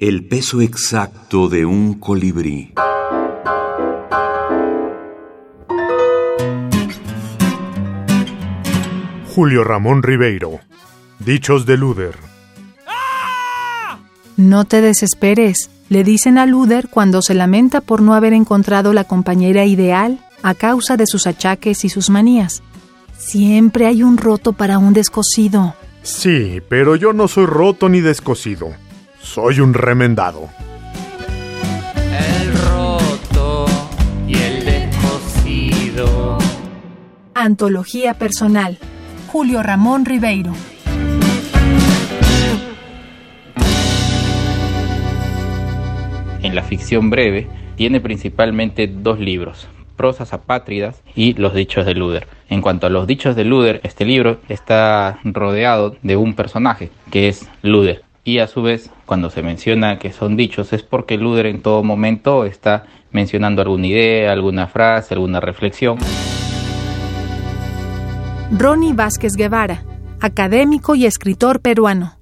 El peso exacto de un colibrí. Julio Ramón Ribeiro. Dichos de Luder. No te desesperes, le dicen a Luder cuando se lamenta por no haber encontrado la compañera ideal a causa de sus achaques y sus manías. Siempre hay un roto para un descosido. Sí, pero yo no soy roto ni descosido. Soy un remendado. El roto y el descosido. Antología personal. Julio Ramón Ribeiro. En la ficción breve tiene principalmente dos libros, Prosas apátridas y Los dichos de Luder. En cuanto a los dichos de Luder, este libro está rodeado de un personaje que es Luder. Y a su vez, cuando se menciona que son dichos, es porque Luder en todo momento está mencionando alguna idea, alguna frase, alguna reflexión. Ronnie Vázquez Guevara, académico y escritor peruano.